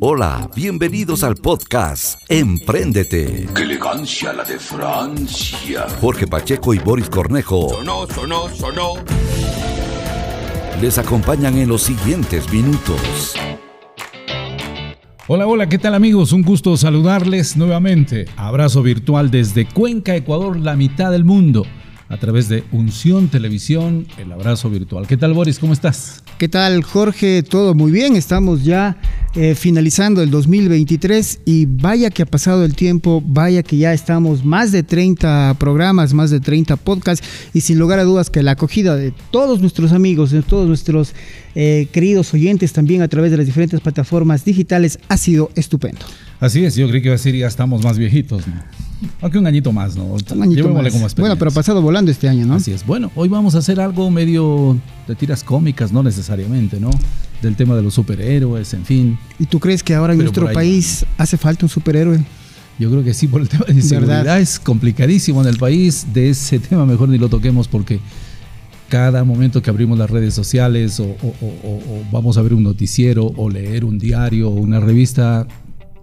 Hola, bienvenidos al podcast Empréndete. ¡Qué elegancia la de Francia! Jorge Pacheco y Boris Cornejo Sonó, sonó, sonó. les acompañan en los siguientes minutos. Hola, hola, ¿qué tal amigos? Un gusto saludarles nuevamente. Abrazo virtual desde Cuenca, Ecuador, la mitad del mundo. A través de Unción Televisión, el abrazo virtual. ¿Qué tal Boris? ¿Cómo estás? ¿Qué tal, Jorge? Todo muy bien. Estamos ya eh, finalizando el 2023 y vaya que ha pasado el tiempo, vaya que ya estamos más de 30 programas, más de 30 podcasts y sin lugar a dudas que la acogida de todos nuestros amigos, de todos nuestros eh, queridos oyentes también a través de las diferentes plataformas digitales ha sido estupendo. Así es, yo creí que iba a decir ya estamos más viejitos, ¿no? Aunque un añito más, ¿no? Un añito más. como Bueno, pero ha pasado volando este año, ¿no? Así es. Bueno, hoy vamos a hacer algo medio de tiras cómicas, no necesariamente, ¿no? Del tema de los superhéroes, en fin. ¿Y tú crees que ahora en Pero nuestro país hace falta un superhéroe? Yo creo que sí, por el tema de inseguridad ¿Verdad? es complicadísimo en el país. De ese tema mejor ni lo toquemos porque cada momento que abrimos las redes sociales o, o- o- o- o vamos a ver un noticiero o leer un diario o una revista,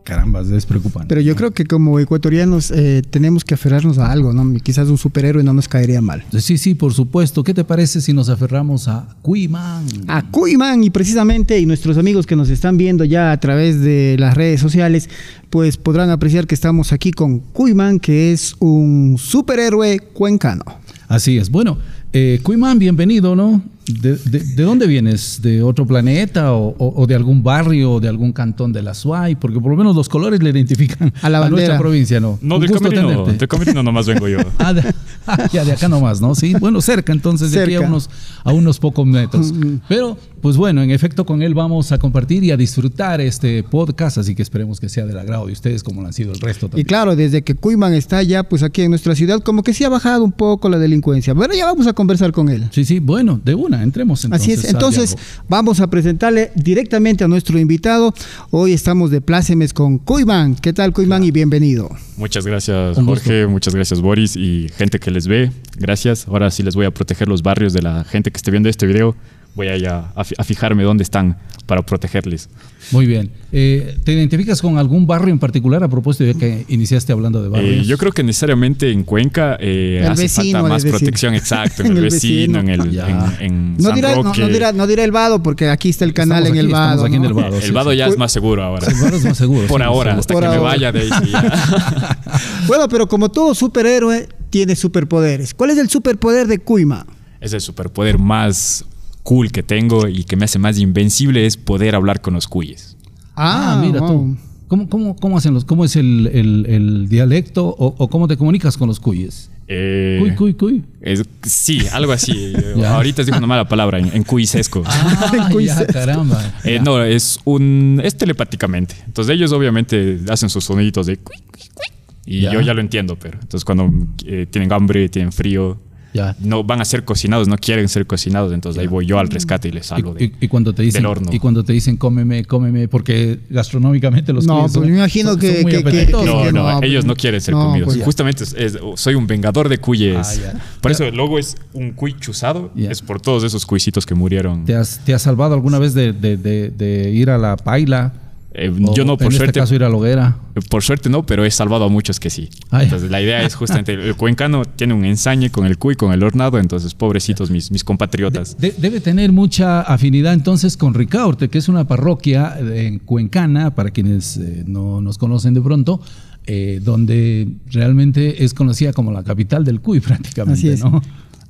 caramba, es preocupante. Pero yo creo que como ecuatorianos eh, tenemos que aferrarnos a algo, ¿no? Quizás un superhéroe no nos caería mal. Sí, sí, por supuesto. ¿Qué te parece si nos aferramos a Cuiman? a Cuiman y precisamente y nuestros amigos que nos están viendo ya a través de las redes sociales pues podrán apreciar que estamos aquí con Cuiman que es un superhéroe cuencano. Así es. Bueno, eh, Cuiman, bienvenido, ¿no? De, de- de dónde vienes? ¿De otro planeta o, o- o de algún barrio o de algún cantón de la SUAY? Porque por lo menos los colores le identifican A la nuestra bandera. provincia, ¿no? No, Un del gusto camerino, tenerte. del camerino nomás vengo yo. Ah, de, ah, ya de acá nomás, ¿no? Sí, bueno, cerca, entonces de aquí a unos, a unos pocos metros. Pero, pues bueno, en efecto, con él vamos a compartir y a disfrutar este podcast, así que esperemos que sea del agrado de ustedes como lo han sido el resto Y también. claro, desde que Cuiman está ya pues aquí en nuestra ciudad como que sí ha bajado un poco la delincuencia. Pero ya vamos a conversar con él. Sí, sí, bueno, de una, entremos entonces. Así es, entonces vamos a presentarle directamente a nuestro invitado. Hoy estamos de plácemes con Cuiman. ¿Qué tal Cuiman y bienvenido? Muchas gracias. Jorge. Muchas gracias, Boris. Y gente que les ve, gracias. Ahora sí les voy a proteger los barrios de la gente que esté viendo este video. Voy a, ya a, fi- a fijarme dónde están para protegerles. Muy bien. Eh, ¿Te identificas con algún barrio en particular a propósito de que iniciaste hablando de Eh, barrios? yo creo que necesariamente en Cuenca eh, hace vecino, falta más protección, exacto. En, En el, vecino, vecino. en el en, en No San dirá, Roque. no dirá, no dirá el Vado porque aquí está el canal Estamos en aquí, el Vado. el Vado. El sí, vado sí. ya es más seguro ahora. El Vado es más seguro. Por sí, ahora, seguro. hasta Por que me vaya de ahí. ya. Bueno, pero como todo superhéroe tiene superpoderes. ¿Cuál es el superpoder de Cuima? es el superpoder más cool que tengo y que me hace más invencible es poder hablar con los cuyes. Ah, mira wow. tú. ¿Cómo, cómo, cómo hacen los, cómo es el, el- el dialecto o, o cómo te comunicas con los cuyes? Eh, Cuy, cuy, cuy. es- sí, algo así. Ya. Ahorita dijo una mala palabra, en, en cuisesco. Ah, ya, se- caramba. Eh, Ya. no, es un es telepáticamente. Entonces ellos obviamente hacen sus soniditos de cuy, cuy, cuy, y Ya. yo ya lo entiendo, pero entonces cuando eh, tienen hambre, tienen frío, Ya. no van a ser cocinados, no quieren ser cocinados, entonces ahí voy yo al rescate y les salgo Y, de, y- y cuando te dicen del horno. y cuando te dicen cómeme, cómeme, porque gastronómicamente los No, pues son- me imagino son- que- son que-. No, que no, no, ellos no quieren ser no, comidos. pues. Justamente es- es- soy un vengador de cuyes. Ah, ya. Por eso el logo es un cuy chuzado. Ya. Es por todos esos cuisitos que murieron. ¿Te has, te has salvado alguna vez de, de- de- de ir a la paila? Eh, O, yo no, por en suerte. este caso ir a la hoguera. Por suerte no, pero he salvado a muchos que sí. Entonces la idea es justamente, el cuencano tiene un ensañe con el cuy, con el hornado, entonces pobrecitos mis, mis compatriotas. De- debe tener mucha afinidad entonces con Ricaurte, que es una parroquia en Cuencana, para quienes eh, no nos conocen de pronto, eh, donde realmente es conocida como la capital del Cuy prácticamente, Así es. ¿no?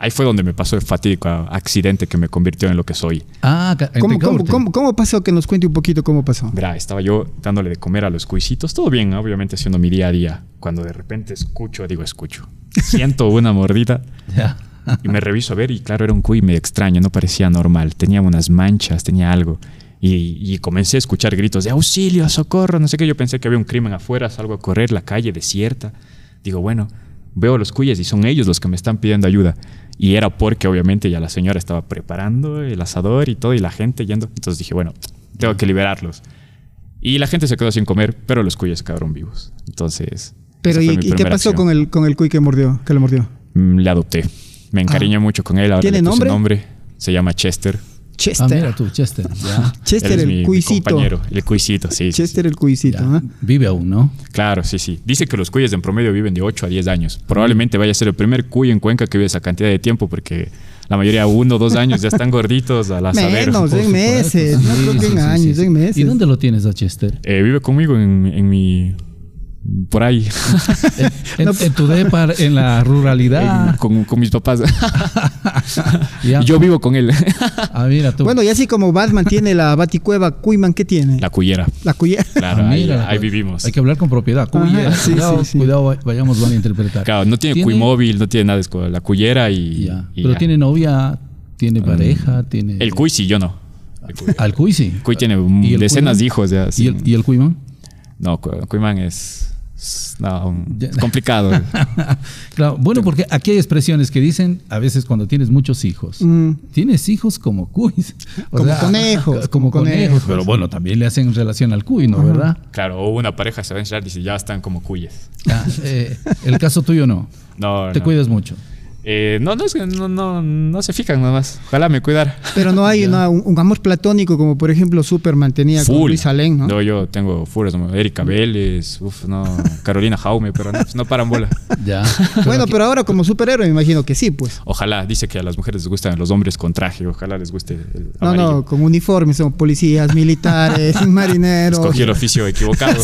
Ahí fue donde me pasó el fatídico accidente que me convirtió en lo que soy. Ah, ¿Cómo, cómo, Ricaurte. cómo- cómo pasó? Que nos cuente un poquito cómo pasó. Verá, estaba yo dándole de comer a los cuisitos, todo bien, obviamente haciendo mi día a día. Cuando de repente escucho, digo escucho, siento una mordida Ya. y me reviso a ver y claro, era un cuy medio extraño, no parecía normal, tenía unas manchas, tenía algo. Y, y comencé a escuchar gritos de auxilio, socorro, no sé qué, yo pensé que había un crimen afuera, salgo a correr, la calle desierta. Digo, bueno, veo a los cuyes y son ellos los que me están pidiendo ayuda. Y era porque obviamente ya la señora estaba preparando el asador y todo y la gente yendo. Entonces dije, bueno, tengo que liberarlos. Y la gente se quedó sin comer, pero los cuyes quedaron vivos. Entonces... Pero ¿y, qué pasó acción. con el, con el cuy que mordió? Que lo mordió. Mm, Le adopté. Me encariñé mucho con él. Ahora ¿Tiene le puse nombre? nombre. Se llama Chester. Ah, Chester. mira tú, Chester. Ya. Chester Él es el mi- mi cuisito. compañero, el cuisito, sí. sí, Chester el cuisito. ¿ah? Vive aún, ¿no? Claro, sí, sí. Dice que los cuyes en promedio viven de 8 a 10 años. Probablemente vaya a ser el primer cuy en Cuenca que vive esa cantidad de tiempo porque la mayoría uno o dos años ya están gorditos a la. Menos, en meses. No creo que en sí, años, sí, sí. en meses. ¿Y dónde lo tienes a Chester? Eh, vive conmigo en, en mi... Por ahí, En, en tu depa, en la en- ruralidad. con, con mis papás. Y yo vivo con él. Ah, mira tú. Bueno, y así como Batman tiene la baticueva, Cuyman, ¿qué tiene? La cuyera. La cuya. Claro, Ah, ahí, mira, ahí pues, vivimos. Hay que hablar con propiedad. Cuyera, sí, cuidado, sí, sí. cuidado, vay- vayamos van a interpretar. Claro, no tiene, cuy móvil, no tiene nada, es con la cuyera y... Ya. y Pero ya. tiene novia, tiene pareja, tiene. El cuy sí, yo no. Al cuy sí. cuy tiene mm, ¿Y el decenas cuyman? de hijos ya. ¿Y el, y el cuyman? No, cu- Cuyman es, es- no, Ya. es complicado. Claro, bueno, porque aquí hay expresiones que dicen a veces cuando tienes muchos hijos. Mm. Tienes hijos como cuys. O Como conejos, Como como conejos. conejos. Pero bueno, también le hacen relación al cuy, ¿no? ¿Verdad? claro, o una pareja se va a encerrar y dice, ya están como cuyes. Ya, eh, el caso tuyo no. No, Te no. cuidas mucho. Eh, no, no, es que no, no, no se fijan nada más. Ojalá me cuidara. Pero no hay una- un, un amor platónico como por ejemplo Superman tenía con Full. Luis Alén, ¿no? yo tengo como Erika Vélez, uf, no, Carolina Jaume, pero no, no paran bola. Ya. Bueno, pero ahora como superhéroe me imagino que sí, pues. Ojalá, dice que a las mujeres les gustan los hombres con traje, ojalá les guste el No, amarillo. no, con uniformes, son policías, militares, marineros. Escogí el oficio equivocado.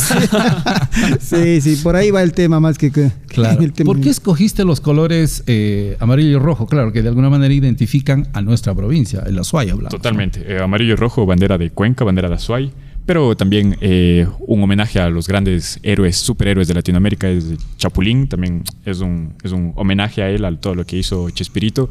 Sí, sí, por ahí va el tema más que, que Claro. el tema. ¿Por qué escogiste los colores eh, amarillo y rojo? Claro, que de alguna manera identifican a nuestra provincia, el Azuay hablamos. ¿no? Totalmente. Eh, amarillo y rojo, bandera de Cuenca, bandera de Azuay. Pero también eh, un homenaje a los grandes héroes, superhéroes de Latinoamérica es Chapulín. También es un, es un homenaje a él, a todo lo que hizo Chespirito.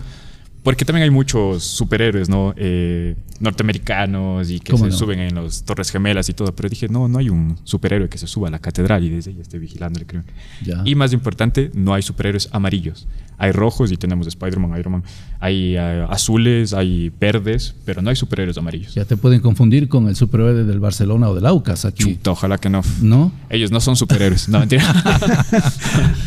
Porque también hay muchos superhéroes, ¿no? Eh, norteamericanos y que ¿Cómo se no? suben en las Torres Gemelas y todo. Pero dije, no, no hay un superhéroe que se suba a la catedral y desde ahí esté vigilando el crimen. Ya. Y más importante, no hay superhéroes amarillos. Hay rojos y tenemos Spider-Man, Iron Man. Hay eh, azules, hay verdes, pero no hay superhéroes amarillos. Ya te pueden confundir con el superhéroe del Barcelona o del Aucas aquí. Chuta, ojalá que no. ¿No? Ellos no son superhéroes, no mentira.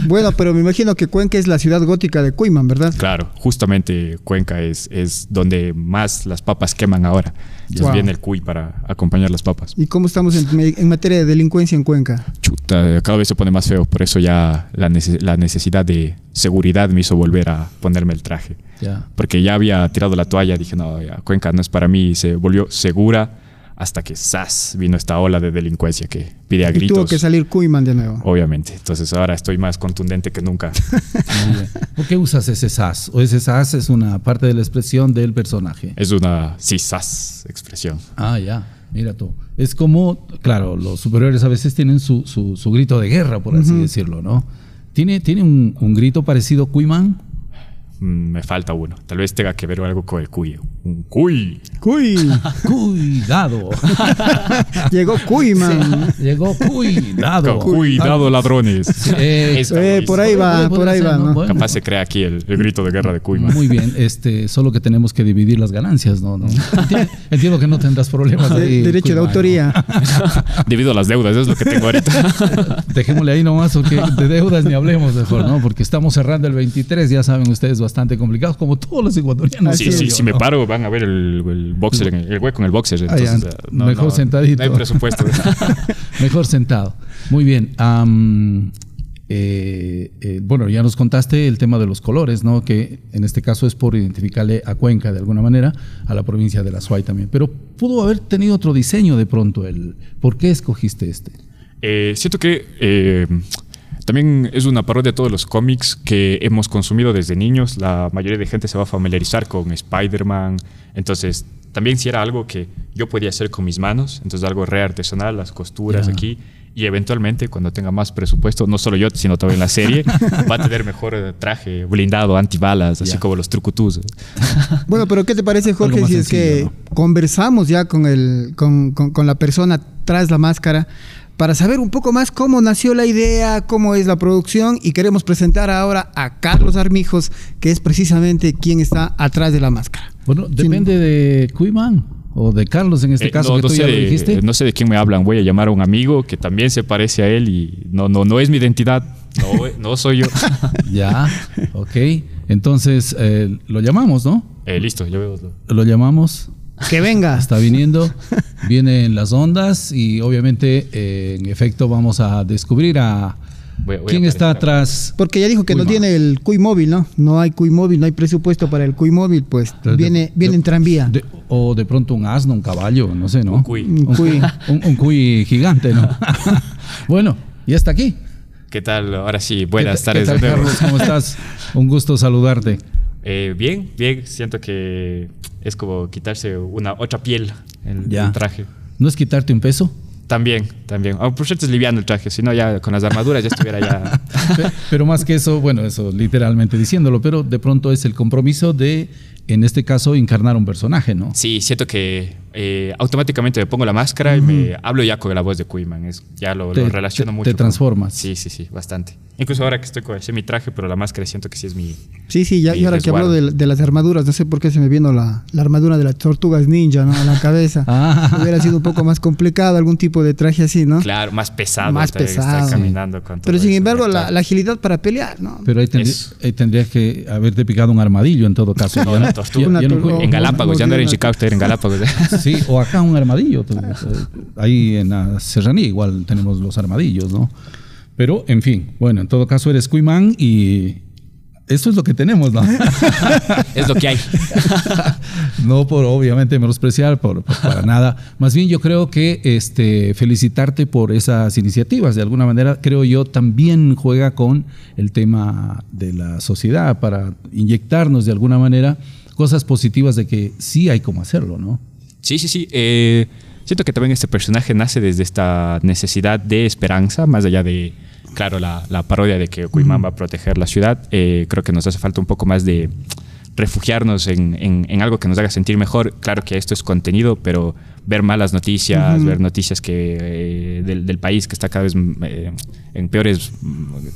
Bueno, pero me imagino que Cuenca es la ciudad gótica de Cuyman, ¿verdad? claro, justamente Cuenca es, es donde más las papas queman ahora. Entonces Wow. viene el cuy para acompañar las papas. ¿Y cómo estamos en, en materia de delincuencia en Cuenca? Chuta, cada vez se pone más feo, por eso ya la, nece- la necesidad de seguridad me hizo volver a ponerme el traje. Ya. Porque ya había tirado la toalla, dije, no, ya, Cuenca no es para mí, y se volvió segura hasta que ¡zas! vino esta ola de delincuencia que pide a Y tuvo gritos. que salir Cuyman de nuevo. Obviamente. Entonces ahora estoy más contundente que nunca. Muy bien. ¿Por qué usas ese sas? ¿O ese sas es una parte de la expresión del personaje? es una sí, ¡zas! expresión. Ah, ya. Mira tú. Es como, claro, los superiores a veces tienen su, su, su grito de guerra, por así decirlo, ¿no? ¿Tiene, tiene un, un grito parecido Cuimán? Mm, Me falta uno. Tal vez tenga que ver algo con el cuy. Un cuy. Cuy, Cuidado. llegó Cuyman. Llegó cuidado. Cuidado, ladrones. Eh, Es- Eh, por ahí va, por ahí va, ¿no? Bueno, Capaz se crea aquí el, el grito de guerra de cuy. Muy bien, este, solo que tenemos que dividir las ganancias, ¿no? ¿No? Enti- Entiendo que no tendrás problemas De- ahí. derecho de ¿no? autoría. Debido a las deudas, es lo que tengo ahorita. Dejémosle ahí nomás, o que de deudas ni hablemos mejor, ¿no? Porque estamos cerrando el 23, ya saben ustedes, bastante complicados, como todos los ecuatorianos. Sí, sí, si me paro, van a ver el, el boxer, en el, el hueco en el boxer. Ah, Mejor sentadito. No hay presupuesto. Mejor sentado. Muy bien. eh, eh, bueno, ya nos contaste el tema de los colores, ¿no? Que en este caso es por identificarle a Cuenca de alguna manera, a la provincia de la Suay también. Pero pudo haber tenido otro diseño de pronto. El, ¿Por qué escogiste este? Eh, siento que eh, también es una parodia de todos los cómics que hemos consumido desde niños. La mayoría de gente se va a familiarizar con Spider-Man. Entonces, también si era algo que yo podía hacer con mis manos, entonces algo re artesanal, las costuras aquí. Y eventualmente, cuando tenga más presupuesto, no solo yo, sino también la serie, va a tener mejor eh, traje blindado, antibalas, así como los trucutus. Bueno, pero ¿qué te parece, Jorge, si es que conversamos ya con, el, con, con- con la persona tras la máscara para saber un poco más cómo nació la idea, cómo es la producción y queremos presentar ahora a Carlos Armijos, que es precisamente quien está atrás de la máscara. Bueno, depende de Cuimán o de Carlos en este Eh, caso, no, que no tú sé ya lo de, dijiste. no sé de quién me hablan. Voy a llamar a un amigo que también se parece a él y no, no, no es mi identidad. No, no soy yo. Ya, ok. Entonces, eh, lo llamamos, ¿no? Eh, listo, yo veo. Lo llamamos. Que venga. Está viniendo, viene en las ondas y obviamente, eh, en efecto, vamos a descubrir a Voy- voy a quién está atrás. Porque ya dijo que no tiene el Cuy móvil, ¿no? No hay Cuy móvil, no hay presupuesto para el Cuy móvil, pues De- viene, viene de- en tranvía. de- o de pronto un asno, un caballo, no sé, ¿no? Un cuy. Un Cuy. Un, un cuy gigante, ¿no? bueno, ya está aquí. ¿Qué tal? Ahora sí, buenas ¿Qué- tardes. ¿Qué de tal, nuevo. Carlos? ¿Cómo estás? Un gusto saludarte. Eh, bien, bien. Siento que es como quitarse una otra piel el, Ya. el traje. ¿No es quitarte un peso? También, también. Oh, por suerte es liviano el traje, si no ya con las armaduras ya estuviera ya... Pe- Pero más que eso, bueno, eso literalmente diciéndolo, pero de pronto es el compromiso de, en este caso, encarnar un personaje, ¿no? Sí, siento que eh, automáticamente me pongo la máscara y me hablo ya con la voz de Kuyman. Es, ya lo, Te- lo relaciono te- mucho. te con- transformas. Sí, sí, sí, bastante. Incluso ahora que estoy con ese mi traje, pero la máscara siento que sí es mi... Sí, sí, ya, mi y ahora que de, de las armaduras, no sé por qué se me vino la, la armadura de las tortugas ninja, ¿no? A la cabeza. Ah. Hubiera sido un poco más complicado algún tipo de traje así, ¿no? Claro, más pesado. Más estar- estar pesado. caminando con Pero todo sin eso, embargo, la, agilidad para pelear, ¿no? Pero ahí, tendrí- Eso. ahí tendrías que haberte picado un armadillo en todo caso. No, Ya una no- tortuga. ya- Una ya no tortuga. fue- En Galápagos, ya no era en Chicago, era en Galápagos. Sí, o acá un armadillo. eh, Ahí en la serranía igual tenemos los armadillos, ¿no? Pero, en fin, bueno, en todo caso eres Cuimán y eso es lo que tenemos, ¿no? es lo que hay. no por obviamente menospreciar, por, por- para nada. Más bien yo creo que este, felicitarte por esas iniciativas. De alguna manera, creo yo, también juega con el tema de la sociedad para inyectarnos de alguna manera cosas positivas de que sí hay como hacerlo, ¿no? Sí, sí, sí. eh, siento que también este personaje nace desde esta necesidad de esperanza, más allá de, claro, la, la parodia de que Kuiman va a proteger la ciudad. eh, creo que nos hace falta un poco más de refugiarnos en, en- en algo que nos haga sentir mejor. Claro que esto es contenido, pero ver malas noticias, ver noticias que eh, del, del país que está cada vez eh, en peores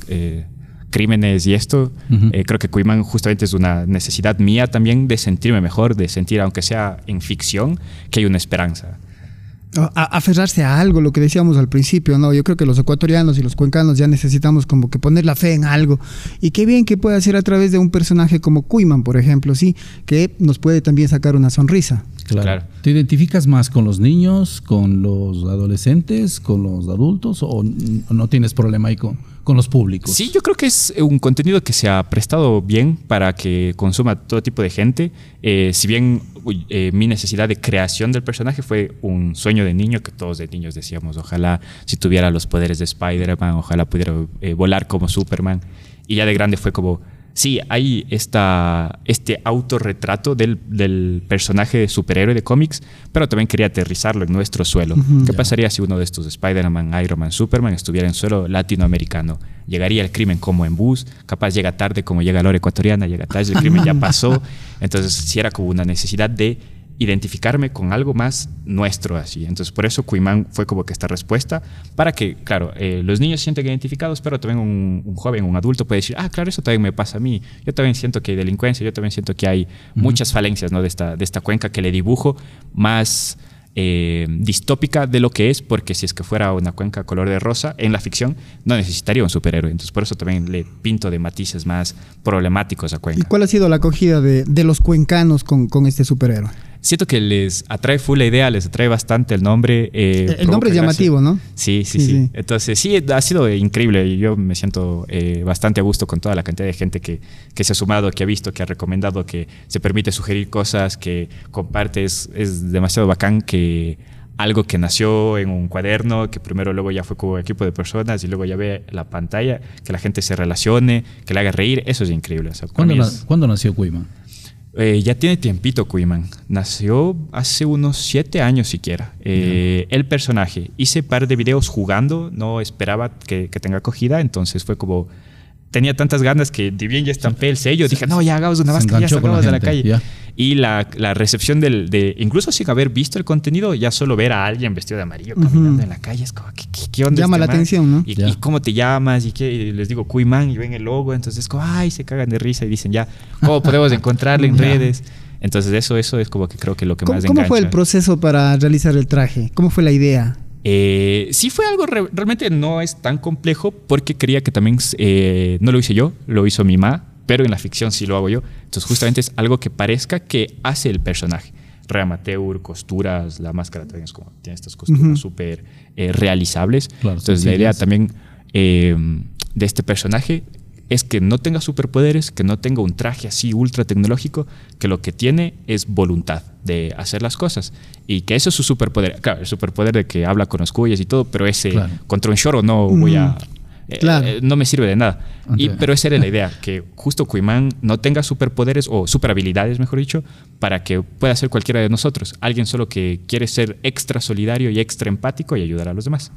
eh, crímenes y esto, eh, creo que Kuiman justamente es una necesidad mía también de sentirme mejor, de sentir, aunque sea en ficción, que hay una esperanza. A- aferrarse a algo, lo que decíamos al principio, ¿no? Yo creo que los ecuatorianos y los cuencanos ya necesitamos como que poner la fe en algo. Y qué bien que puede hacer a través de un personaje como Cuiman, por ejemplo, sí, que nos puede también sacar una sonrisa. Claro. Claro. ¿Te identificas más con los niños, con los adolescentes, con los adultos o no tienes problema ahí con, con los públicos? Sí, yo creo que es un contenido que se ha prestado bien para que consuma todo tipo de gente. Eh, si bien eh, mi necesidad de creación del personaje fue un sueño de niño, que todos de niños decíamos, ojalá si tuviera los poderes de Spider-Man, ojalá pudiera eh, volar como Superman. Y ya de grande fue como, sí, hay esta, este autorretrato del, del personaje de superhéroe de cómics, pero también quería aterrizarlo en nuestro suelo. ¿Qué pasaría si uno de estos Spider-Man, Iron Man, Superman estuviera en suelo latinoamericano? Llegaría el crimen como en bus, capaz llega tarde como llega la hora ecuatoriana, llega tarde, el crimen ya pasó. Entonces sí era como una necesidad de identificarme con algo más nuestro así. Entonces por eso Cuimán fue como que esta respuesta para que, claro, eh, los niños se sienten identificados, pero también un, un joven, un adulto puede decir, ah, claro, eso también me pasa a mí. Yo también siento que hay delincuencia, yo también siento que hay muchas falencias ¿no? de, esta, de esta cuenca que le dibujo más eh, distópica de lo que es, porque si es que fuera una cuenca color de rosa en la ficción, no necesitaría un superhéroe. Entonces por eso también le pinto de matices más problemáticos a ¿Y cuenca. cuál ha sido la acogida de, de los cuencanos con, con este superhéroe? Siento que les atrae full la idea, les atrae bastante el nombre. eh, El- nombre es gracia. llamativo, ¿no? Sí, sí, Sí, sí, sí. Entonces, sí, ha sido increíble y yo me siento eh, bastante a gusto con toda la cantidad de gente que, que se ha sumado, que ha visto, que ha recomendado, que se permite sugerir cosas, que comparte. Es, es demasiado bacán que algo que nació en un cuaderno, que primero luego ya fue como equipo de personas y luego ya ve la pantalla, que la gente se relacione, que le haga reír, eso es increíble. O sea, para ¿Cuándo, mí na- es- cuándo nació Cuima? Eh, ya tiene tiempito Kuiman. Nació hace unos siete años siquiera. Eh, El personaje. Hice par de videos jugando, no esperaba que, que tenga acogida, entonces fue como... Tenía tantas ganas que de bien ya estampé el sello. Dije, no, ya hagamos una máscara, ya sacamos de la calle. Y la, la recepción del, de, incluso sin haber visto el contenido, ya solo ver a alguien vestido de amarillo caminando en la calle, es como, ¿qué, qué, qué onda? Llama este la man? atención, ¿no? Y, cómo te llamas? Y, qué? Y les digo, Kuiman, y ven el logo, entonces es como, ay, se cagan de risa y dicen, ya, ¿cómo podemos encontrarle en redes? Entonces eso, eso es como que creo que lo que ¿Cómo, más cómo engancha. fue el proceso para realizar el traje? ¿Cómo fue la idea? Eh, sí fue algo, re- realmente no es tan complejo porque quería que también, eh, no lo hice yo, lo hizo mi mamá, pero en la ficción sí lo hago yo. Entonces justamente es algo que parezca que hace el personaje. re amateur, costuras, la máscara también es como, tiene estas costuras súper eh, realizables. Claro, Entonces la idea también de este personaje es que no tenga superpoderes, que no tenga un traje así ultra tecnológico, que lo que tiene es voluntad de hacer las cosas. Y que eso es su superpoder. Claro, el superpoder de que habla con los cuyas y todo, pero ese Claro. contra un no voy a... eh, claro. eh, no me sirve de nada. Y, pero esa era la idea, que justo Kuiman no tenga superpoderes o superhabilidades, mejor dicho, para que pueda ser cualquiera de nosotros. Alguien solo que quiere ser extra solidario y extra empático y ayudar a los demás.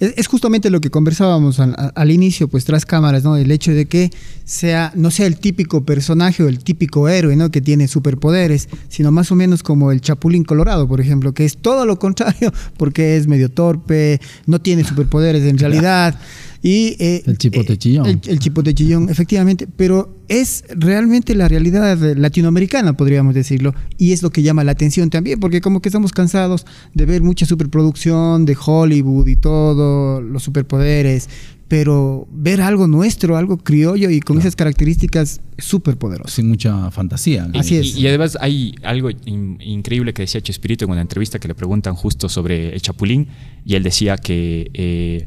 Es, justamente lo que conversábamos al, al inicio, pues tras cámaras, ¿no? El hecho de que sea, no sea el típico personaje o el típico héroe, ¿no? Que tiene superpoderes, sino más o menos como el Chapulín Colorado, por ejemplo, que es todo lo contrario, porque es medio torpe, no tiene superpoderes en realidad. Y, eh, El chipote eh, chillón. El, el chipote chillón, efectivamente, pero es realmente la realidad latinoamericana, podríamos decirlo, y es lo que llama la atención también, porque como que estamos cansados de ver mucha superproducción de Hollywood y todo, los superpoderes, pero ver algo nuestro, algo criollo y con esas características es súper poderoso. Sin mucha fantasía. Así y, es. Y, además hay algo in- increíble que decía Chespirito en una entrevista que le preguntan justo sobre el Chapulín y él decía que eh,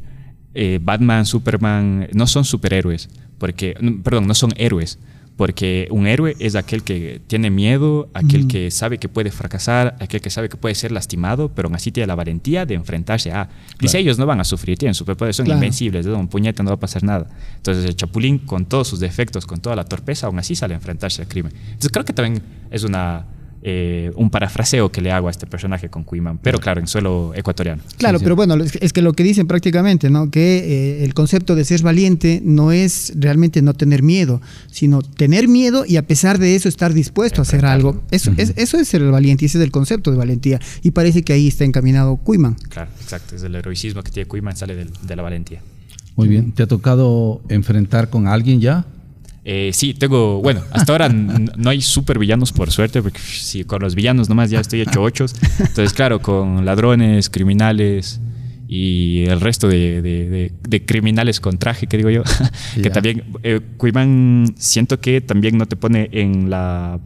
eh, Batman, Superman no son superhéroes, porque, perdón, no son héroes, porque un héroe es aquel que tiene miedo, aquel que sabe que puede fracasar, aquel que sabe que puede ser lastimado, pero aún así tiene la valentía de enfrentarse a... Dice, ellos no van a sufrir, tienen superpoderes, son Claro. invencibles, de un puñete no va a pasar nada. Entonces el Chapulín, con todos sus defectos, con toda la torpeza, aún así sale a enfrentarse al crimen. Entonces creo que también es una... eh, un parafraseo que le hago a este personaje con Kuiman, pero claro, en suelo ecuatoriano. Claro, sí. pero bueno, es que lo que dicen prácticamente, ¿no? Que eh, el concepto de ser valiente no es realmente no tener miedo, sino tener miedo y a pesar de eso estar dispuesto a hacer algo. Eso, es, eso es ser el valiente y ese es el concepto de valentía. Y parece que ahí está encaminado Kuiman. Claro, exacto. Es el heroicismo que tiene Kuiman, sale de la valentía. Muy bien. ¿Te ha tocado enfrentar con alguien ya? Eh, sí, tengo, bueno, hasta ahora no hay super villanos por suerte, porque si con los villanos nomás ya estoy hecho ochos. Entonces, claro, con ladrones, criminales y el resto de, de- de- de criminales con traje, que digo yo, que también, eh, Kuiman siento que también no te pone en la...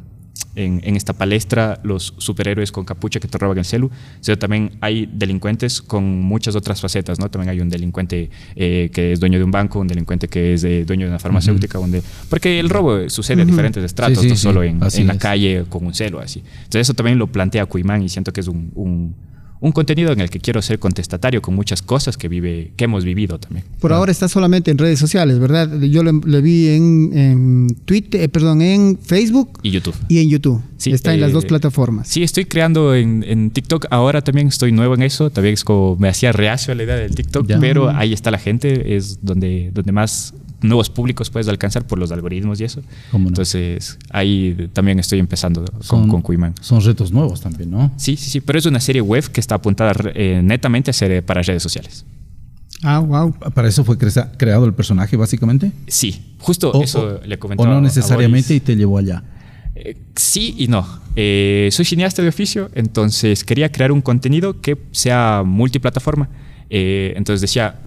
En, en esta palestra los superhéroes con capucha que te roban el celu, sino también hay delincuentes con muchas otras facetas, ¿no? También hay un delincuente eh, que es dueño de un banco, un delincuente que es eh, dueño de una farmacéutica, un de- porque el robo sucede a diferentes estratos, Sí, sí, no sí, solo en, la calle con un celo, así. Entonces eso también lo plantea Kuiman y siento que es un, un- un contenido en el que quiero ser contestatario con muchas cosas que vive, que hemos vivido también. Por ahora está solamente en redes sociales, ¿verdad? Yo le, le vi en, en Twitter, eh, perdón, en Facebook Y YouTube. y en YouTube. Sí, está en las eh, dos plataformas. Sí, estoy creando en, en TikTok. Ahora también estoy nuevo en eso. También es como me hacía reacio a la idea del TikTok, Ya. pero ahí está la gente. Es donde, donde más nuevos públicos puedes alcanzar por los algoritmos y eso. ¿Cómo no? Entonces ahí también estoy empezando con, Son- con Kuiman. Son retos nuevos también, ¿no? Sí, sí, sí, pero es una serie web que está apuntada eh, netamente a ser para redes sociales. Ah, wow. Para eso fue creado el personaje, básicamente. Sí, justo O, eso o- le comentaba. o no a necesariamente y te llevó allá. Eh, sí y no. Eh, soy cineasta de oficio, entonces quería crear un contenido que sea multiplataforma. Eh, entonces decía,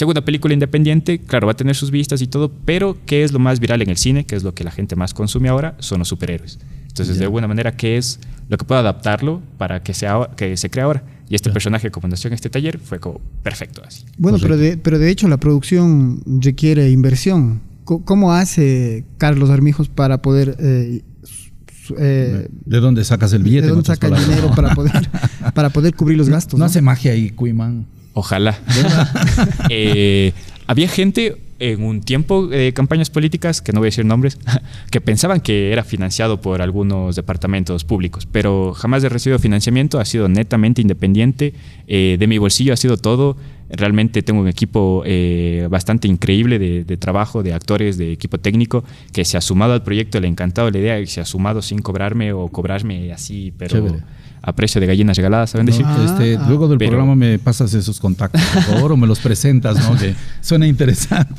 una película independiente, claro, va a tener sus vistas y todo, pero ¿qué es lo más viral en el cine? ¿Qué es lo que la gente más consume ahora? Son los superhéroes. Entonces, de alguna manera, ¿qué es lo que puedo adaptarlo para que, sea, que se crea ahora? Y este personaje como nació en este taller fue como perfecto así. Bueno, pero de, pero de hecho la producción requiere inversión. ¿Cómo hace Carlos Armijos para poder... eh, eh, ¿De dónde sacas el billete? ¿De dónde saca el dinero para poder, para poder cubrir los gastos? No ¿no? hace magia ahí, Kuiman. Ojalá. Eh, había gente en un tiempo de campañas políticas, que no voy a decir nombres, que pensaban que era financiado por algunos departamentos públicos, pero jamás he recibido financiamiento, ha sido netamente independiente, eh, de mi bolsillo ha sido todo. Realmente tengo un equipo eh, bastante increíble de, de trabajo, de actores, de equipo técnico, que se ha sumado al proyecto, le ha encantado la idea y se ha sumado sin cobrarme o cobrarme así, pero Chévere. A precio de gallinas regaladas, ¿saben decir? Ah, Este, ah. luego del Pero- programa me pasas esos contactos, por favor, o me los presentas, ¿no? Que suena interesante.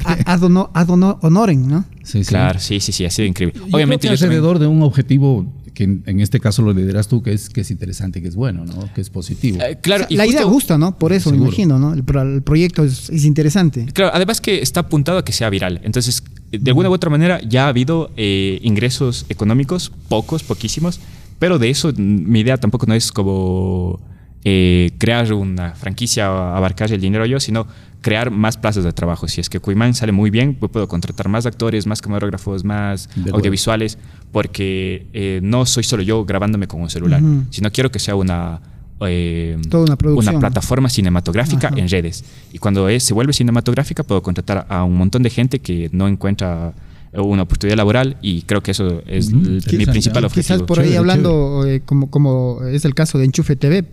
Hono- honoren, ¿no? Sí, sí. Claro, sí, sí, sí, ha sido increíble. Yo Obviamente creo que yo también- alrededor de un objetivo que en, en este caso lo lideras tú, que es, que es interesante, que es bueno, ¿no? Que es positivo. Eh, claro, O sea, y la idea justo- gusta, ¿no? Por eso me Seguro. imagino, ¿no? El, el proyecto es, es interesante. Claro, además que está apuntado a que sea viral. Entonces, de alguna u otra manera, ya ha habido eh, ingresos económicos, pocos, poquísimos, pero de eso, mi idea tampoco no es como eh, crear una franquicia o abarcar el dinero yo, sino crear más plazas de trabajo. Si es que Cuimán sale muy bien, pues puedo contratar más actores, más camarógrafos, más De audiovisuales, porque eh, no soy solo yo grabándome con un celular, sino quiero que sea una... eh, Toda una producción. plataforma cinematográfica Ajá. en redes. Y cuando es- se vuelve cinematográfica, puedo contratar a un montón de gente que no encuentra una oportunidad laboral y creo que eso es mi principal objetivo. Quizás por ahí hablando, eh, como, como es el caso de Enchufe TV.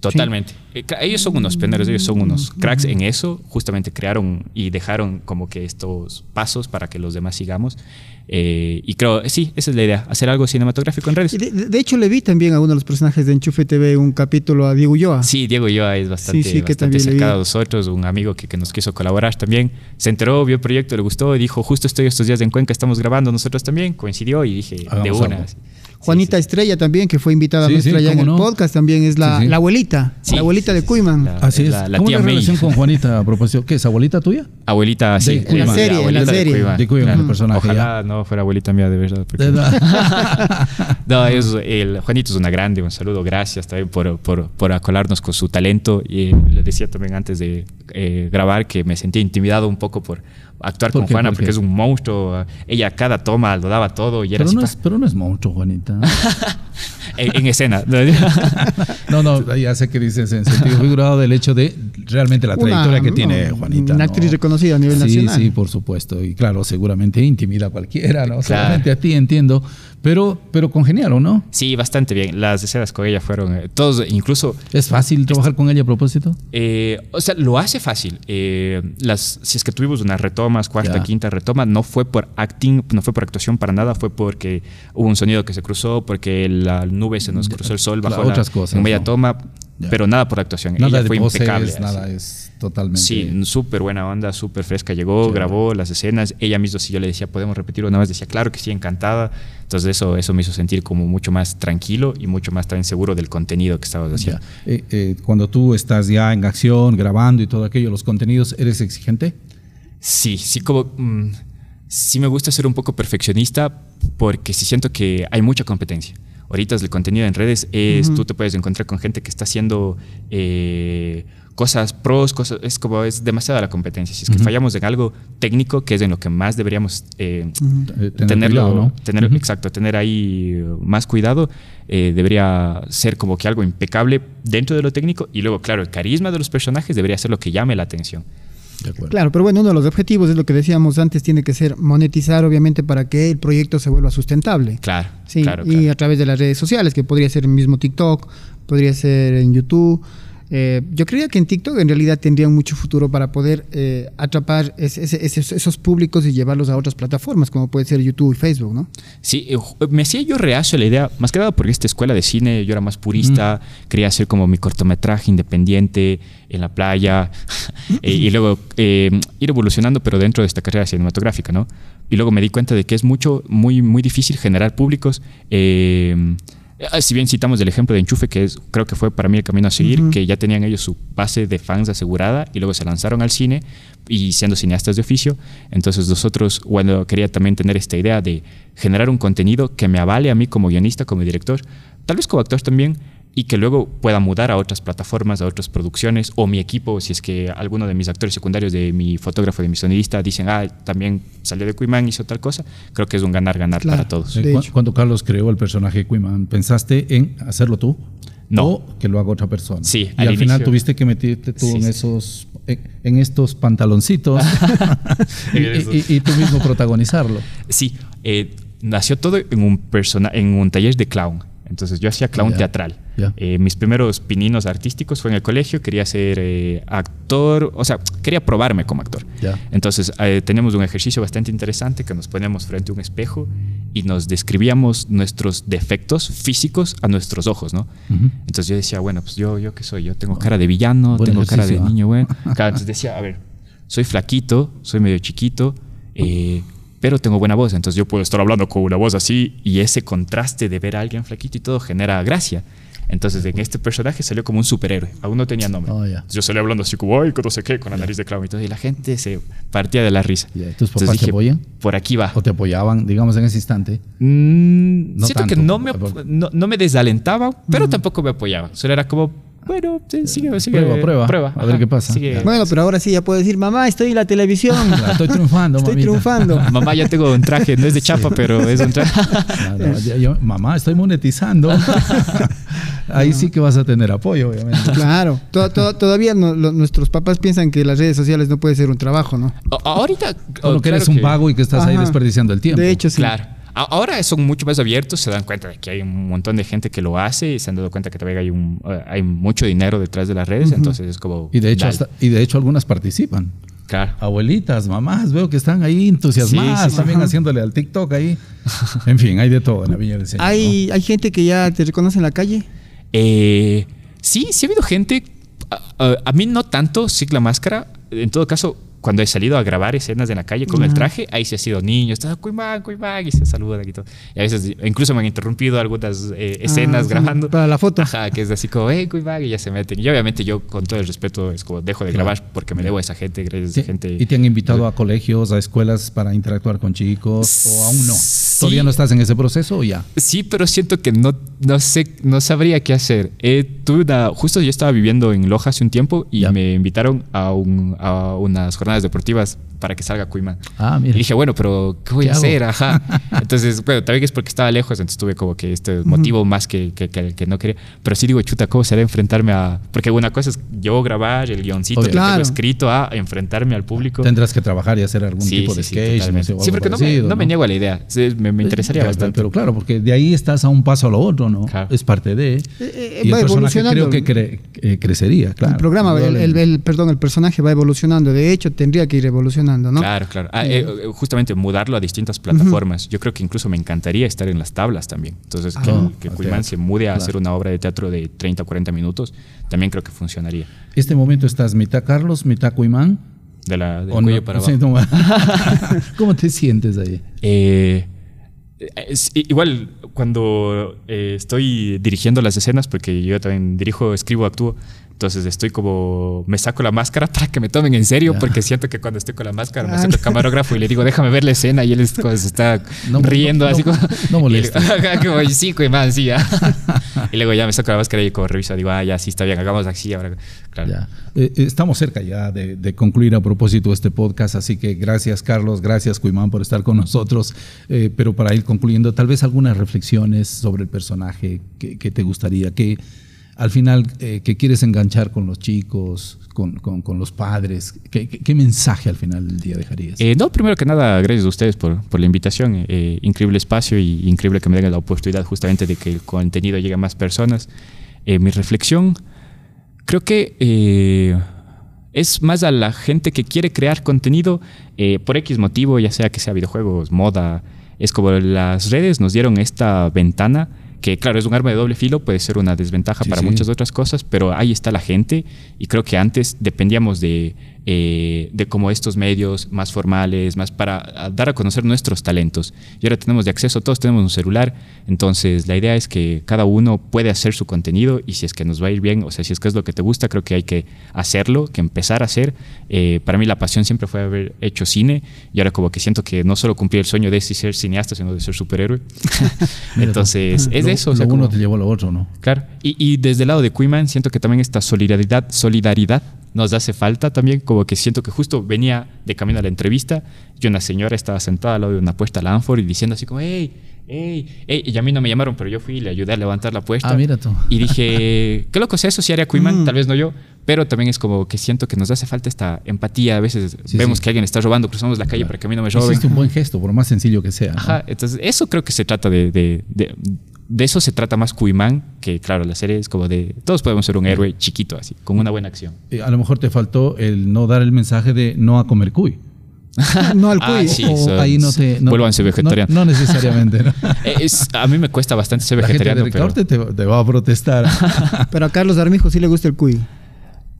Totalmente. Eh, Ellos son unos pioneros, ellos son unos cracks en eso. Justamente crearon y dejaron como que estos pasos para que los demás sigamos. Eh, y creo, eh, sí, esa es la idea, hacer algo cinematográfico en redes. De, hecho, le vi también a uno de los personajes de Enchufe TV un capítulo a Diego Ulloa. Sí, Diego Yoa es bastante, Sí, bastante cercano a nosotros, un amigo que, que nos quiso colaborar también. Se enteró, vio el proyecto, le gustó y dijo, justo estoy estos días en Cuenca, estamos grabando nosotros también. Coincidió y dije, de una. algo. Juanita sí. Estrella también, que fue invitada Sí, nuestra sí, ya en el no. podcast, también es la, Sí, sí. la abuelita, Sí, la abuelita sí, de Cuiman. la- Así es. La, la ¿Cómo tía la May. relación con Juanita a propósito? ¿Qué es abuelita tuya? Abuelita, sí. De En la serie, en la abuelita de serie. Cuiman, De Cuiman, claro. el personaje, Ojalá no fuera abuelita mía, de verdad. porque- De verdad. No, es, el Juanito es una grande, un saludo, gracias también por, por, por acolarnos con su talento. Y le decía también antes de eh, grabar que me sentía intimidado un poco por actuar ¿Por con qué? Juana, ¿Por porque es un monstruo. Ella cada toma lo daba todo y era Pero no, es, pero no es monstruo, Juanita. en, en escena. No, no, ya sé que dices en sentido figurado del hecho de realmente la Una- trayectoria que no, tiene Juanita. una ¿no? actriz reconocida a nivel sí, nacional. Sí, por supuesto. Y claro, seguramente intimida a cualquiera, ¿no? Claro. Solamente a ti entiendo. Pero, pero congeniaron, ¿no? Sí, bastante bien. Las escenas con ella fueron eh, todos, incluso ¿Es fácil trabajar con ella a propósito? Eh, o sea, lo hace fácil. Eh, las, si es que tuvimos unas retomas, cuarta, Ya. quinta retoma, no fue por acting, no fue por actuación para nada, fue porque hubo un sonido que se cruzó, porque la nube se nos cruzó el sol bajo la, otras cosas, en media ¿no? toma, Ya. pero nada por actuación. Nada Ella de fue impecable. nada, es totalmente. Sí, súper buena onda, súper fresca. Llegó, Chévere. grabó las escenas. Ella misma, si yo le decía, ¿podemos repetirlo? Nada más decía, claro que sí, encantada. Entonces, eso, eso me hizo sentir como mucho más tranquilo y mucho más también seguro del contenido que estabas haciendo. Eh, eh, cuando tú estás ya en acción, grabando y todo aquello, los contenidos, ¿eres exigente? Sí, sí, como. mm, sí me gusta ser un poco perfeccionista porque sí siento que hay mucha competencia. Ahorita el contenido en redes es. Tú te puedes encontrar con gente que está haciendo eh, cosas pros, cosas. Es como. Es demasiada la competencia. Si es que fallamos en algo técnico, que es en lo que más deberíamos. eh, tener tenerlo, cuidado, ¿no? tener, exacto, tener ahí más cuidado, eh, debería ser como que algo impecable dentro de lo técnico y luego, claro, el carisma de los personajes debería ser lo que llame la atención. De. Claro, pero bueno, uno de los objetivos es lo que decíamos antes, tiene que ser monetizar, obviamente, para que el proyecto se vuelva sustentable. Claro, Sí, claro, y claro. a través de las redes sociales, que podría ser el mismo TikTok, podría ser en YouTube. Eh, yo creía que en TikTok en realidad tendrían mucho futuro para poder eh, atrapar esos, esos públicos y llevarlos a otras plataformas, como puede ser YouTube y Facebook, ¿no? Sí, eh, ju- me hacía yo reacio a la idea, más que nada porque esta escuela de cine yo era más purista, quería hacer como mi cortometraje independiente en la playa eh, y luego eh, ir evolucionando, pero dentro de esta carrera cinematográfica, ¿no? Y luego me di cuenta de que es mucho, muy, muy difícil generar públicos. Eh, eh, si bien citamos el ejemplo de Enchufe, que es, creo que fue para mí el camino a seguir, que ya tenían ellos su base de fans asegurada y luego se lanzaron al cine y siendo cineastas de oficio. Entonces nosotros, bueno, quería también tener esta idea de generar un contenido que me avale a mí como guionista, como director, tal vez como actor también, y que luego pueda mudar a otras plataformas, a otras producciones, o mi equipo, si es que alguno de mis actores secundarios, de mi fotógrafo, de mi sonidista, dicen, ah, también salió de Cuimán, hizo tal cosa, creo que es un ganar-ganar Claro. para todos. Eh, De cu- hecho. Cuando Carlos creó el personaje de Quiman, ¿pensaste en hacerlo tú? No. ¿O que lo haga otra persona? Sí, Y al al, final inicio- tuviste que meterte tú Sí, en sí. esos en, estos pantaloncitos y, tú mismo protagonizarlo. Sí, eh, nació todo en un, persona, en un taller de clown. Entonces yo hacía clown teatral. Ya. Eh, mis primeros pininos artísticos fue en el colegio, quería ser eh, actor, o sea, quería probarme como actor. Ya. Entonces eh, teníamos un ejercicio bastante interesante que nos poníamos frente a un espejo y nos describíamos nuestros defectos físicos a nuestros ojos, ¿no? Ujú. Entonces yo decía, bueno, pues yo, yo qué soy, yo tengo cara de villano, Buen tengo cara de ¿ah? niño, bueno. Claro, entonces decía, a ver, soy flaquito, soy medio chiquito, eh, pero tengo buena voz, entonces yo puedo estar hablando con una voz así y ese contraste de ver a alguien flaquito y todo genera gracia. Entonces, en este personaje salió como un superhéroe. Aún no tenía nombre. Oh. Yo salí hablando así como, ay, no sé qué, con la nariz de clavo y todo. Y la gente se partía de la risa. Ya, ¿Tus papás Entonces te apoyan? Por aquí va. ¿O te apoyaban, digamos, en ese instante? Mm, No siento que no me, no, no me desalentaban, pero tampoco me apoyaban. Solo era como, bueno, sí, sigue, sigue. Prueba, prueba, a ver qué pasa. sigue. Bueno, pero ahora sí ya puedo decir, mamá, estoy en la televisión. Estoy triunfando, Estoy mamita. triunfando. Mamá, ya tengo un traje, no es de chapa, pero es un traje. Claro, ya- yo- mamá, estoy monetizando. Ahí sí que vas a tener apoyo, obviamente. Claro, To- to- todavía no- lo- nuestros papás piensan que las redes sociales no puede ser un trabajo, ¿no? A- Ahorita. Como oh, que eres un vago y que estás ahí desperdiciando el tiempo. De hecho, sí. Claro. Ahora son mucho más abiertos, se dan cuenta de que hay un montón de gente que lo hace y se han dado cuenta que todavía hay, un, eh, hay mucho dinero detrás de las redes, entonces es como... Y de hecho, hasta- y de hecho algunas participan. Claro. Abuelitas, mamás, veo que están ahí entusiasmadas, Sí, sí, sí. también haciéndole al TikTok ahí. En fin, hay de todo en la Villa del Señor. ¿no? ¿Hay, ¿Hay gente que ya te reconoce en la calle? Eh, sí, sí ha habido gente. A, a- a mí no tanto, sí la máscara. En todo caso, cuando he salido a grabar escenas en la calle con el traje, ahí sí ha sido niño, está Cuimán, Cuimán, y se saludan y todo. Y a veces incluso me han interrumpido algunas eh, escenas Ah, sí, grabando. Para la foto. Ajá, que es así como, hey, Cuimán, y ya se meten. Y obviamente yo, con todo el respeto, es como dejo de grabar porque me debo a esa gente, gracias a esa gente. ¿Y te han invitado a colegios, a escuelas para interactuar con chicos o aún no? Sí. ¿Todavía no estás en ese proceso o ya? Sí, pero siento que no, no sé, no sabría qué hacer. Eh, tuve una- justo yo estaba viviendo en Loja hace un tiempo y Ya. me invitaron a, un- a unas jornadas deportivas para que salga Cuima. Ah, Y mira. dije, bueno, pero ¿qué voy ¿Qué a hacer? Ajá. Entonces, bueno, también es porque estaba lejos, entonces tuve como que este motivo más que, que, que- que no quería. Pero sí digo, chuta, ¿cómo será enfrentarme a...? Porque una cosa es yo grabar el guioncito Obvio. que tengo Claro. escrito a enfrentarme al público. Tendrás que trabajar y hacer algún Sí, tipo sí, de sí, sketch. no sé, Sí, porque no, me, no me niego a la idea. Sí, me, me interesaría Pero- bastante. Pero claro, porque de ahí estás a un paso a lo otro, ¿no? Claro. Es parte de. eh, y el va personaje evolucionando. creo que cre- eh, crecería, claro. el programa, el, el- el- perdón, el personaje va evolucionando. De hecho, tendría que ir evolucionando, ¿no? Claro, claro. Ah, eh, eh, justamente mudarlo a distintas plataformas. Yo creo que incluso me encantaría estar en las tablas también. Entonces, que, Ah, que Cuimán teatro. se mude a Claro. hacer una obra de teatro de 30 o 40 minutos, también creo que funcionaría. Este momento estás mitad Carlos, mitad Cuimán. De la, del ¿o cuello no? para Sí, abajo. no. ¿Cómo te sientes ahí? Eh, i- igual, cuando eh, estoy dirigiendo las escenas, porque yo también dirijo, escribo, actúo, entonces estoy como, me saco la máscara para que me tomen en serio, porque siento que cuando estoy con la máscara me Ah, saco el camarógrafo y le digo, déjame ver la escena, y él es como se está No, riendo no, así no, como... no como, y sí, man, sí, ya. y luego ya me saco la máscara y como reviso, digo, ah, ya, sí, está bien, hagamos así, ahora, claro. Ya. Eh, eh, estamos cerca ya de, de concluir a propósito este podcast, así que gracias Carlos, gracias Cuimán por estar con nosotros. Eh, pero para ir concluyendo, tal vez algunas reflexiones sobre el personaje que, que te gustaría, que al final, eh, que quieres enganchar con los chicos, con, los padres, ¿qué, mensaje al final del día dejarías? Eh, no, primero que nada, gracias a ustedes por, la invitación. Eh, increíble espacio y increíble que me den la oportunidad justamente de que el contenido llegue a más personas. Eh, mi reflexión, creo que eh, es más a la gente que quiere crear contenido eh, por X motivo, ya sea que sea videojuegos, moda. Es como las redes nos dieron esta ventana que claro, es un arma de doble filo, puede ser una desventaja Sí, para sí. muchas otras cosas, pero ahí está la gente y creo que antes dependíamos de, eh, de como estos medios más formales, más para dar a conocer nuestros talentos. Y ahora tenemos de acceso, todos tenemos un celular, entonces la idea es que cada uno puede hacer su contenido y si es que nos va a ir bien, o sea, si es que es lo que te gusta, creo que hay que hacerlo, que empezar a hacer. Eh, para mí la pasión siempre fue haber hecho cine y ahora como que siento que no solo cumplí el sueño de ser cineasta, sino de ser superhéroe. Entonces, es Lo- eso. o Lo sea, uno como- te llevó a lo otro, ¿no? Claro. Y, y desde el lado de Cuiman siento que también esta solidaridad, solidaridad nos hace falta también, como que siento que justo venía de camino a la entrevista y una señora estaba sentada al lado de una puesta Lanford y diciendo así como, hey, hey, hey, y a mí no me llamaron, pero yo fui y le ayudé a levantar la puesta. Ah, mira tú. Y dije, qué loco es eso, si haría Cuiman, Mm. tal vez no yo, pero también es como que siento que nos hace falta esta empatía. A veces Sí, vemos sí. que alguien está robando, cruzamos la calle Claro. para que a mí no me roben. Hiciste un buen gesto, por más sencillo que sea. ¿no? Ajá, entonces eso creo que se trata de, de, de, de eso se trata más Cuimán, que claro, la serie es como de, todos podemos ser un héroe chiquito así, con una buena acción. Eh, a lo mejor te faltó el no dar el mensaje de no a comer cuy. No al Ah, cuy. sí. O son- ahí no te. No, vuélvanse vegetarianos. No, no necesariamente. ¿no? Eh, es- a mí me cuesta bastante ser La gente vegetariano, de pero te, te va a protestar. Pero a Carlos Armijo sí le gusta el cuy.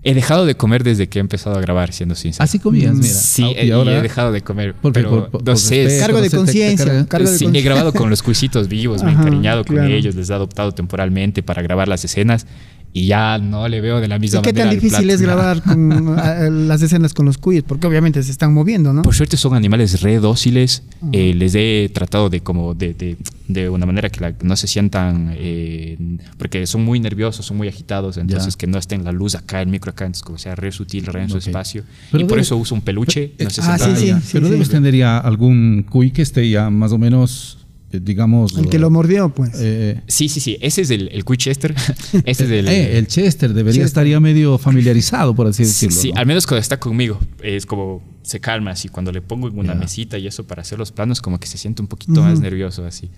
He dejado de comer desde que he empezado a grabar, siendo sincero. Así comías, mira. Sí, Ah, y, he dejado de comer. Porque pero por- por- no por sé, respeto, Cargo de conciencia, Sí, he grabado con los cuisitos vivos, me he Ajá, encariñado con claro. ellos, les he adoptado temporalmente para grabar las escenas y ya no le veo de la misma ¿Y qué manera. tan al difícil plato. es grabar con, a- las escenas con los cuyes? Porque obviamente se están moviendo, ¿no? Por suerte son animales re dóciles. eh, les he tratado de como de, de, de una manera que la- no se sientan eh, porque son muy nerviosos, son muy agitados, entonces Ya. que no estén la luz acá, el micro acá, entonces como sea re sutil, re en su espacio. Pero y por eso uso un peluche. no sé si Ah, sí, sí, ya. sí, Pero sí. debes tener ya algún cuy que esté ya más o menos, eh, digamos. El que lo mordió, pues. eh, Sí, sí, sí. Ese es el, el Winchester. Ese es el. eh, el Chester debería Chester. estar ya medio familiarizado, por así decirlo. Sí, ¿no? al menos cuando está conmigo. Es como se calma así. Cuando le pongo en una mesita y eso para hacer los planos, como que se siente un poquito más nervioso así.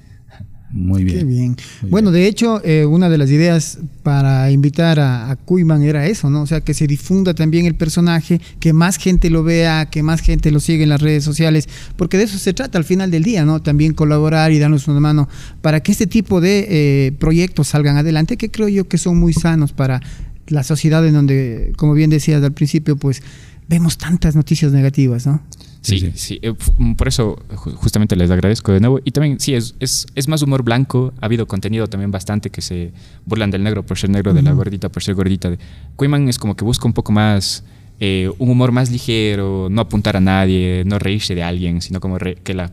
Muy bien. Qué bien. Muy Bueno, de hecho, eh, una de las ideas para invitar a, a Kuyman era eso, ¿no? O sea, que se difunda también el personaje, que más gente lo vea, que más gente lo siga en las redes sociales, porque de eso se trata al final del día, ¿no? También colaborar y darnos una mano para que este tipo de eh, proyectos salgan adelante, que creo yo que son muy sanos para la sociedad en donde, como bien decías al principio, pues vemos tantas noticias negativas, ¿no? Sí, Sí, sí. sí. eh, fu- Por eso ju- justamente les agradezco de nuevo. Y también, sí, es, es, es más humor blanco. Ha habido contenido también bastante que se burlan del negro por ser negro, de la gordita por ser gordita. Quayman es como que busca un poco más, eh, un humor más ligero, no apuntar a nadie, no reírse de alguien, sino como re- que, la,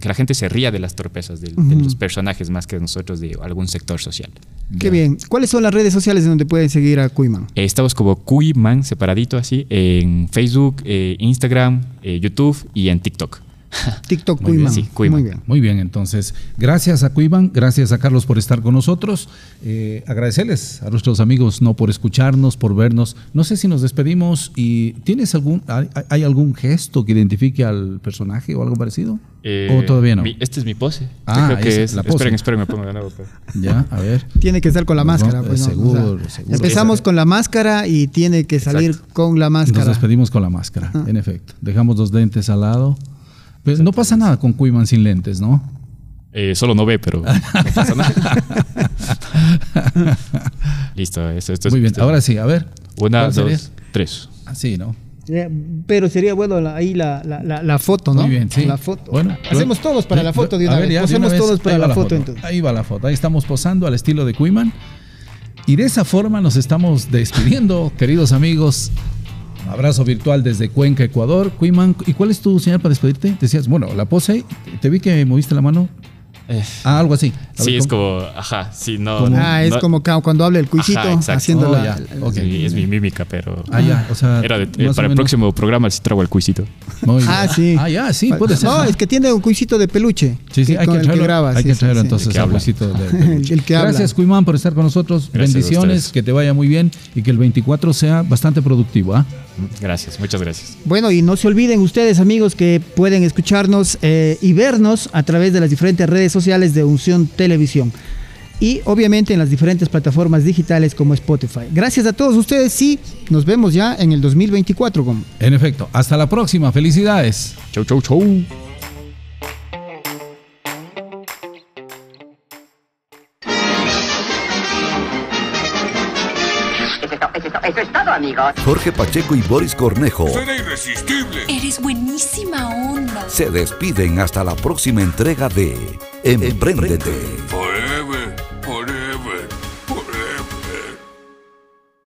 que la gente se ría de las torpezas de los personajes más que nosotros de algún sector social. Qué bien. ¿Cuáles son las redes sociales en donde pueden seguir a Kuyman? Eh, estamos como Kuyman, separadito así, en Facebook, eh, Instagram, eh, YouTube y en TikTok. TikTok Muy bien, Kuyman. sí, Kuyman. Muy bien. Muy bien, entonces, gracias a Cuivan, gracias a Carlos por estar con nosotros. Eh, agradecerles a nuestros amigos no por escucharnos, por vernos. No sé si nos despedimos y ¿tienes algún, hay, hay algún gesto que identifique al personaje o algo parecido? Eh, ¿O todavía no? mi- esta es mi pose. Ah, Creo que es. es la pose. Esperen, esperen, me pongo de nuevo. pues. Ya, a ver. Tiene que estar con la Nos máscara. vamos- Pues, ¿no? seguro, O sea, seguro. Empezamos con la máscara y tiene que salir Exacto. con la Nos máscara. despedimos con la máscara, Ah. en efecto. Dejamos los lentes al lado. Pues no pasa nada con Cuivan sin lentes, ¿no? Eh, solo no ve, pero no pasa nada. Listo, esto, esto es- Muy bien, esto- ahora sí, a ver. Una, dos, tres. Así, ¿no? Eh, Pero sería bueno la- ahí la, la, foto, ¿no? Muy bien, sí. La foto. Bueno, Hacemos bueno. todos para la foto de A una ver, vez. una vez. todos para la foto, entonces. Ahí va la foto. Ahí estamos posando al estilo de Cuiman. Y de esa forma nos estamos despidiendo, queridos amigos. Abrazo virtual desde Cuenca, Ecuador. Cuiman, ¿y cuál es tu señal para despedirte? Decías, bueno, la pose, te vi que moviste la mano. Eh, Ah, algo así. A sí, ver, es como, ajá, sí, no. Como- Ah, es no- como cuando habla el cuisito haciendo Oh, la, es mi mímica, pero. Ah, ya, o sea, Era de- eh, para el próximo programa si trago el cuisito. Muy bien. Ah, sí. Ah, ya, sí, puede ser. No, es que tiene un cuisito de peluche. Sí, sí, hay con que el traerlo. graba. hay sí, que traerlo sí. entonces El que al huesito de El peluche. que habla. Gracias, Cuimán, por estar con nosotros. Gracias Bendiciones, que te vaya muy bien y que el 24 sea bastante productivo. ¿ah? Gracias, muchas gracias. Bueno, y no se olviden ustedes, amigos, que pueden escucharnos eh, y vernos a través de las diferentes redes sociales de Unción Televisión. Y obviamente en las diferentes plataformas digitales como Spotify. Gracias a todos ustedes y nos vemos ya en el 2024. Gom. En efecto, hasta la próxima. Felicidades. Chau, chau, chau. Amigos. Jorge Pacheco y Boris Cornejo Será irresistible. Eres buenísima onda. se despiden hasta la próxima entrega de Emprendete. Por